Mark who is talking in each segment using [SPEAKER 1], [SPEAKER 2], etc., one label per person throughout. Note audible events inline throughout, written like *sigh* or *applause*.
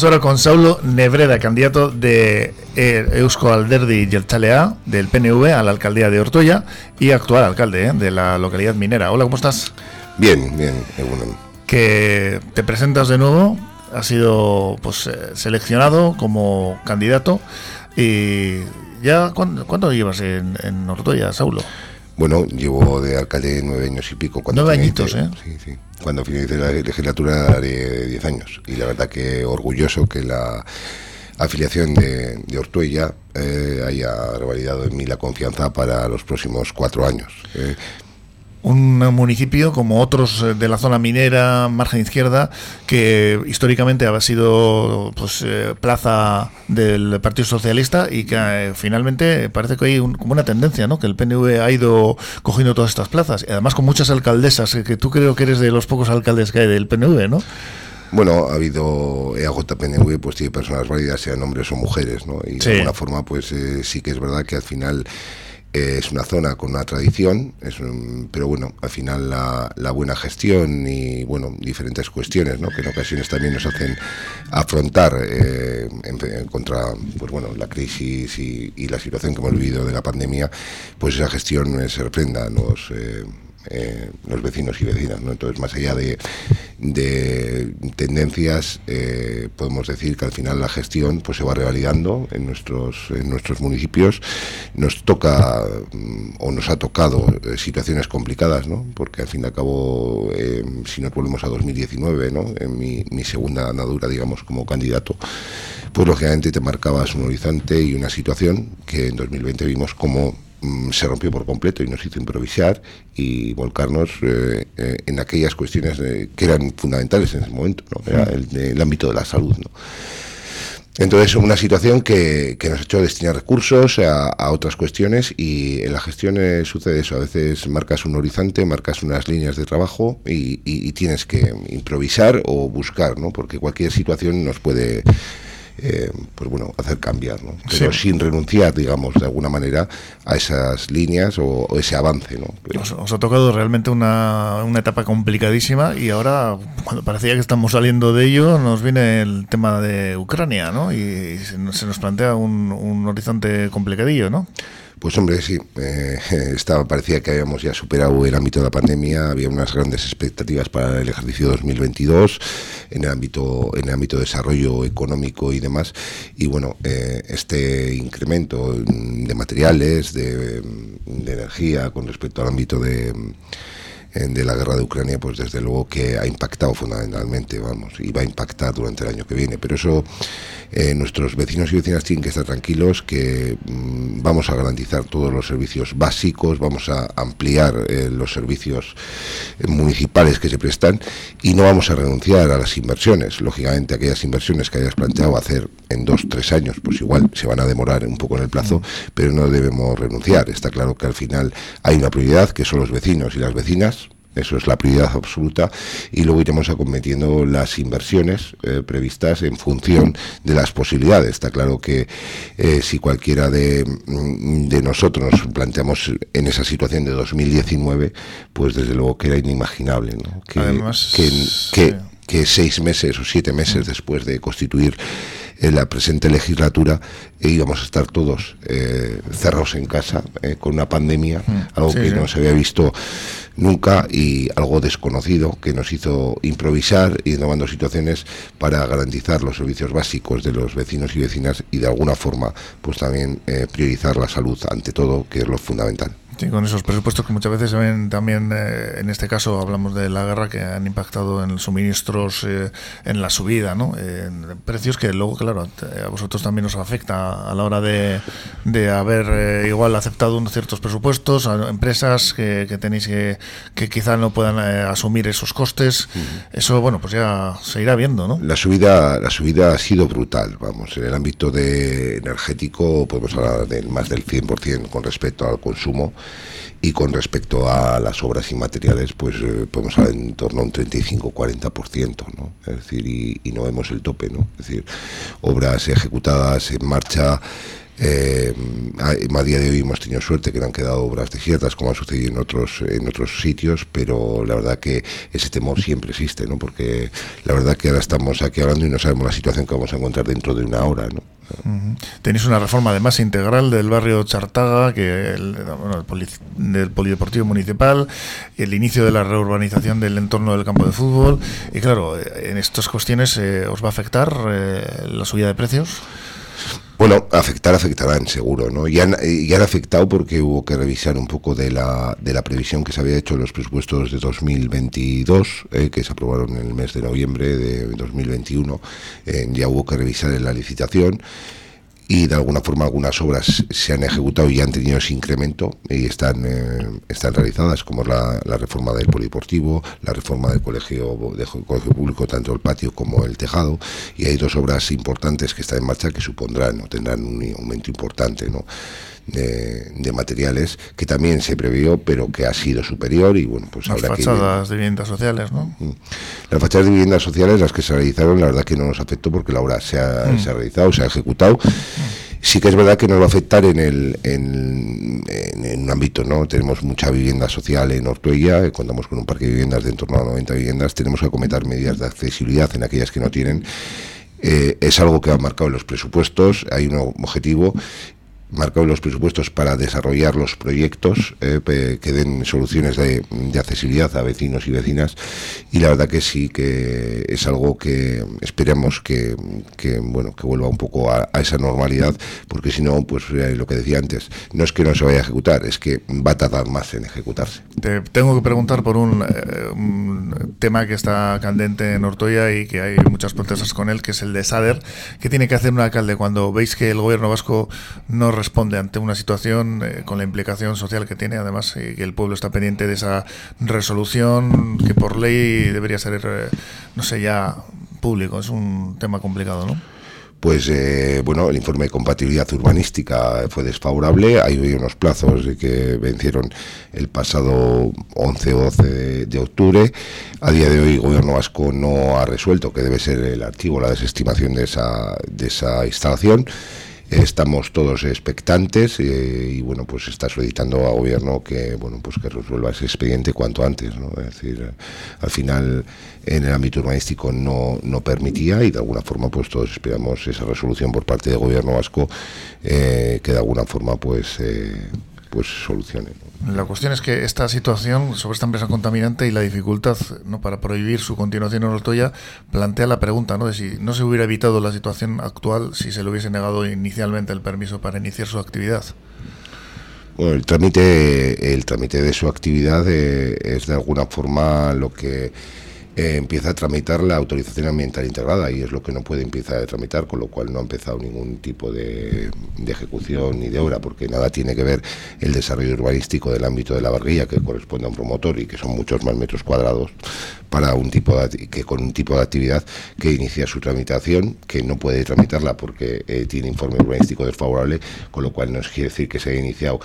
[SPEAKER 1] Estamos ahora con Saulo Nebreda, candidato de eh, Eusko Alderdi Jeltzalea, del PNV a la alcaldía de Ortoya y actual alcalde eh, de la localidad minera. Hola, ¿cómo estás?
[SPEAKER 2] Bien, bien,
[SPEAKER 1] Que te presentas de nuevo, has sido pues eh, seleccionado como candidato y ya ¿cuánto, llevas en, en Ortoya, Saulo?
[SPEAKER 2] Bueno, llevo de alcalde nueve años y pico.
[SPEAKER 1] Cuando nueve añitos, ¿eh?
[SPEAKER 2] Sí, sí. Cuando finalice la legislatura de diez años. Y la verdad que orgulloso que la afiliación de, de Ortuella eh, haya revalidado en mí la confianza para los próximos cuatro años. Eh,
[SPEAKER 1] un municipio como otros eh, de la zona minera, margen izquierda, que históricamente ha sido pues, eh, plaza del Partido Socialista y que eh, finalmente parece que hay como una tendencia, ¿no? que el PNV ha ido cogiendo todas estas plazas, y además con muchas alcaldesas, que tú creo que eres de los pocos alcaldes que hay del PNV, ¿no?
[SPEAKER 2] Bueno, ha habido EAJ-PNV, pues tiene personas válidas, sean hombres o mujeres, ¿no? Y de alguna forma, pues sí que es verdad que al final es una zona con una tradición, es pero bueno, al final la, buena gestión y bueno, diferentes cuestiones que en ocasiones también nos hacen afrontar eh, en, contra pues bueno, la crisis y, la situación que hemos vivido de la pandemia, pues esa gestión se reprenda, nos... Eh, eh, los vecinos y vecinas. ¿no? Entonces, más allá de, tendencias, eh, podemos decir que al final la gestión pues, se va revalidando en nuestros, en nuestros municipios. Nos toca mm, o nos ha tocado eh, situaciones complicadas, ¿no? porque al fin y al cabo, si nos volvemos a 2019, ¿no? en mi, mi segunda andadura, digamos, como candidato, pues lógicamente te marcabas un horizonte y una situación que en 2020 vimos como se rompió por completo y nos hizo improvisar y volcarnos eh, eh, en aquellas cuestiones que eran fundamentales en ese momento, ¿no? era el, ámbito de la salud. ¿no? Entonces, una situación que, nos ha hecho destinar recursos a, otras cuestiones y en la gestión eh, sucede eso. A veces marcas un horizonte, marcas unas líneas de trabajo y, y tienes que improvisar o buscar, ¿no? porque cualquier situación nos puede eh, pues bueno, hacer cambiar, ¿no? pero sin renunciar, digamos, de alguna manera a esas líneas o, ese avance. ¿no?
[SPEAKER 1] Os, ha tocado realmente una, una, etapa complicadísima y ahora, cuando parecía que estamos saliendo de ello, nos viene el tema de Ucrania ¿no? y se, nos plantea un, un horizonte complicadillo, ¿no?
[SPEAKER 2] Pues hombre, sí, eh, *laughs* estaba, parecía que habíamos ya superado el ámbito de la pandemia, había unas grandes expectativas para el ejercicio 2022 en el ámbito, en el ámbito de desarrollo económico y demás, y bueno, eh, este incremento de materiales, de, de energía con respecto al ámbito de de la guerra de Ucrania, pues desde luego que ha impactado fundamentalmente, vamos, y va a impactar durante el año que viene. Pero eso eh, nuestros vecinos y vecinas tienen que estar tranquilos, que mm, vamos a garantizar todos los servicios básicos, vamos a ampliar eh, los servicios municipales que se prestan y no vamos a renunciar a las inversiones. Lógicamente, aquellas inversiones que hayas planteado hacer en dos, tres años, pues igual se van a demorar un poco en el plazo, pero no debemos renunciar. Está claro que al final hay una prioridad, que son los vecinos y las vecinas, eso es la prioridad absoluta. Y luego iremos acometiendo las inversiones eh, previstas en función de las posibilidades. Está claro que eh, si cualquiera de, mm, de, nosotros nos planteamos en esa situación de 2019, pues desde luego que era inimaginable que, que, que, seis meses o siete meses después de constituir en la presente legislatura íbamos a estar todos eh, cerrados en casa con una pandemia, mm. algo que no se había visto nunca y algo desconocido que nos hizo improvisar y tomando situaciones para garantizar los servicios básicos de los vecinos y vecinas y de alguna forma pues también eh, priorizar la salud ante todo, que es lo fundamental.
[SPEAKER 1] Sí, con esos presupuestos que muchas veces se ven también, eh, en este caso hablamos de la guerra, que han impactado en suministros, eh, en la subida, ¿no? en precios que luego, claro, a vosotros también os afecta a la hora de, de haber eh, igual aceptado unos ciertos presupuestos, a empresas que, que tenéis que, que quizá no puedan asumir esos costes. Eso, bueno, pues ya se irá viendo, ¿no?
[SPEAKER 2] La subida, la subida ha sido brutal, vamos, en el ámbito de energético podemos hablar de más del 100% con respecto al consumo y con respecto a las obras inmateriales, pues eh, podemos hablar en torno a un 35-40%, ¿no? Es decir, y, no vemos el tope, ¿no? Es decir, obras ejecutadas en marcha Eh, a, día de hoy hemos tenido suerte que no han quedado obras desiertas como ha sucedido en otros, en otros sitios, pero la verdad que ese temor siempre existe, ¿no? porque la verdad que ahora estamos aquí hablando y no sabemos la situación que vamos a encontrar dentro de una hora. ¿no?
[SPEAKER 1] Tenéis una reforma además integral del barrio Chartaga, que el, del polideportivo municipal, el inicio de la reurbanización del entorno del campo de fútbol. Y claro, en estas cuestiones eh, os va a afectar eh, la subida de precios.
[SPEAKER 2] Bueno, afectar afectarán, seguro, ¿no? Ya han, han afectado porque hubo que revisar un poco de la, de la previsión que se había hecho en los presupuestos de 2022, eh, que se aprobaron en el mes de noviembre de 2021. Eh, ya hubo que revisar en la licitación y de alguna forma algunas obras se han ejecutado y han tenido ese incremento y están, eh, están realizadas, como la, la, reforma del polideportivo, la reforma del colegio, del colegio público, tanto el patio como el tejado, y hay dos obras importantes que están en marcha que supondrán tendrán un aumento importante. ¿no? De, materiales que también se previó, pero que ha sido superior y bueno, pues
[SPEAKER 1] las fachadas de viviendas sociales, ¿no? Mm.
[SPEAKER 2] Las fachadas de viviendas sociales, las que se realizaron, la verdad que no nos afectó porque la obra se ha, mm. se ha realizado, se ha ejecutado. Mm. Sí que es verdad que nos va a afectar en el en, en, un ámbito, ¿no? Tenemos mucha vivienda social en Ortuella, eh, contamos con un parque de viviendas de en torno a 90 viviendas, tenemos que acometer medidas de accesibilidad en aquellas que no tienen. Eh, es algo que ha marcado en los presupuestos, hay un objetivo marcado los presupuestos para desarrollar los proyectos eh, que den soluciones de, accesibilidad a vecinos y vecinas. Y la verdad que sí que es algo que esperamos que, bueno que vuelva un poco a, esa normalidad porque si no pues eh, lo que decía antes no es que no se vaya a ejecutar es que va a tardar más en ejecutarse.
[SPEAKER 1] Te tengo que preguntar por un, eh, tema que está candente en Ortoya y que hay muchas protestas con él que es el de Sader ¿qué tiene que hacer un alcalde cuando veis que el gobierno vasco no responde ante una situación eh, con la implicación social que tiene, además, y que el pueblo está pendiente de esa resolución que por ley debería ser, eh, no sé, ya público. Es un tema complicado, ¿no?
[SPEAKER 2] Pues eh, bueno, el informe de compatibilidad urbanística fue desfavorable. Hay unos plazos que vencieron el pasado 11 o 12 de, octubre. A día de hoy el gobierno vasco no ha resuelto que debe ser el archivo la desestimación de esa, de esa instalación. Estamos todos expectantes eh, y bueno, pues está solicitando a gobierno que bueno, pues que resuelva ese expediente cuanto antes, ¿no? Es decir, al final en el ámbito urbanístico no, no permitía y de alguna forma pues todos esperamos esa resolución por parte del gobierno vasco eh, que de alguna forma pues eh, pues solucione.
[SPEAKER 1] La cuestión es que esta situación sobre esta empresa contaminante y la dificultad ¿no? para prohibir su continuación en Ortoya plantea la pregunta ¿no? de si no se hubiera evitado la situación actual si se le hubiese negado inicialmente el permiso para iniciar su actividad.
[SPEAKER 2] Bueno, el trámite, el trámite de su actividad eh, es de alguna forma lo que eh, empieza a tramitar la autorización ambiental integrada y es lo que no puede empezar a tramitar, con lo cual no ha empezado ningún tipo de, ejecución ni de obra, porque nada tiene que ver el desarrollo urbanístico del ámbito de la barrilla, que corresponde a un promotor y que son muchos más metros cuadrados para un tipo de, que con un tipo de actividad que inicia su tramitación, que no puede tramitarla porque eh, tiene informe urbanístico desfavorable, con lo cual no quiere decir que se haya iniciado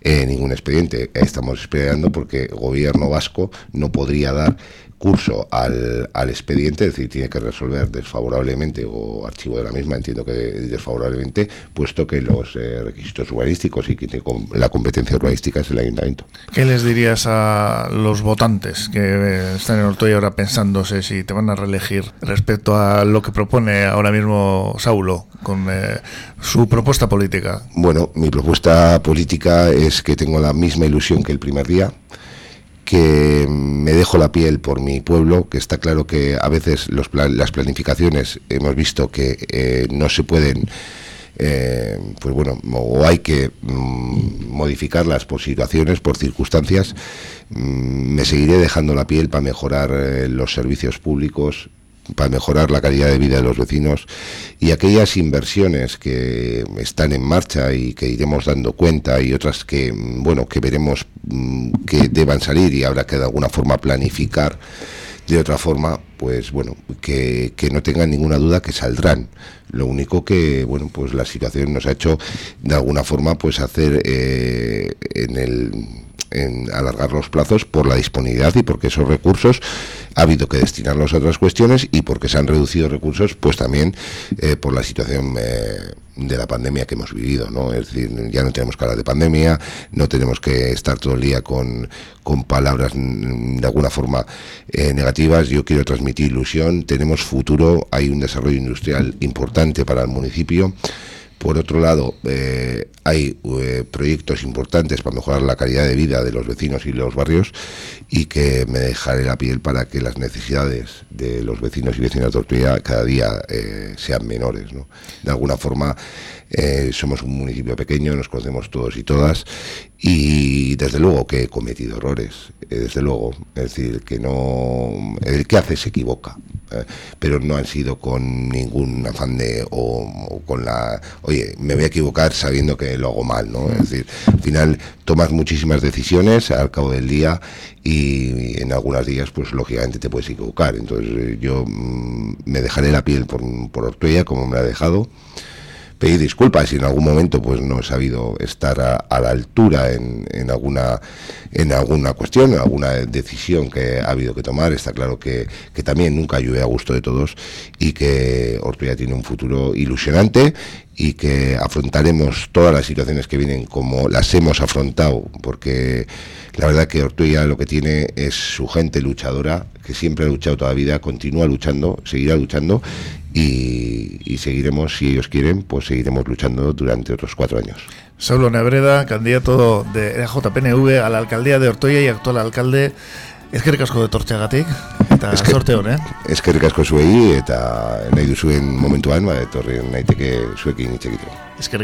[SPEAKER 2] eh, ningún expediente. Estamos esperando porque el gobierno vasco no podría dar curso al, al, expediente, es decir, tiene que resolver desfavorablemente o archivo de la misma, entiendo que desfavorablemente, puesto que los eh, requisitos urbanísticos y que tiene la competencia urbanística es el ayuntamiento.
[SPEAKER 1] ¿Qué les dirías a los votantes que eh, están en Ortoya ahora pensándose si te van a reelegir respecto a lo que propone ahora mismo Saulo con eh, su propuesta política?
[SPEAKER 2] Bueno, mi propuesta política es que tengo la misma ilusión que el primer día que me dejo la piel por mi pueblo, que está claro que a veces las planificaciones hemos visto que eh, no se pueden, eh, pues bueno, o hay que mm, modificarlas por situaciones, por circunstancias. Mm, me seguiré dejando la piel para mejorar eh, los servicios públicos, para mejorar la calidad de vida de los vecinos. Y aquellas inversiones que están en marcha y que iremos dando cuenta y otras que bueno que veremos mm, que deban salir y habrá que de alguna forma planificar de otra forma pues bueno, que, que no tengan ninguna duda que saldrán. Lo único que, bueno, pues la situación nos ha hecho de alguna forma pues hacer eh, en el alargar los plazos por la disponibilidad y porque esos recursos ha habido que destinarlos a otras cuestiones y porque se han reducido recursos, pues también eh, por la situación eh, de la pandemia que hemos vivido, ¿no? Es decir, ya no tenemos cara de pandemia, no tenemos que estar todo el día con, con palabras mm, de alguna forma negativas. Yo quiero transmitir ilusión, tenemos futuro, hay un desarrollo industrial importante para el municipio. Por otro lado, eh, hay eh, proyectos importantes para mejorar la calidad de vida de los vecinos y los barrios y que me dejaré la piel para que las necesidades de los vecinos y vecinas de Ortega cada día eh, sean menores. De alguna forma, somos un municipio pequeño, nos conocemos todos y todas y desde luego que he cometido errores, desde luego, es decir, que no, el que hace se equivoca. Pero no han sido con ningún afán de o, con la oye me voy a equivocar sabiendo que lo hago mal no es decir al final tomas muchísimas decisiones al cabo del día y en algunos días pues lógicamente te puedes equivocar. Entonces yo mm, me dejaré la piel por, por Ortuella como me ha dejado pedir disculpas si en algún momento pues no he sabido estar a, la altura en, alguna en alguna cuestión, en alguna decisión que ha habido que tomar. Está claro que, que también nunca llueve a gusto de todos y que Ortuella tiene un futuro ilusionante y que afrontaremos todas las situaciones que vienen como las hemos afrontado, porque la verdad que Ortuella lo que tiene es su gente luchadora, que siempre ha luchado toda la vida, continúa luchando, seguirá luchando y, seguiremos, si ellos quieren, pues seguiremos luchando durante otros cuatro años.
[SPEAKER 1] Saulo Nebreda, candidato de JPNV a la alcaldía de Ortoya y actual alcalde. Es que de torteagatik eta es que, sorte hon, eh?
[SPEAKER 2] Es que asko zuei eta nahi duzuen momentuan, ba, etorri naiteke zuekin hitz egiteko.
[SPEAKER 1] Es que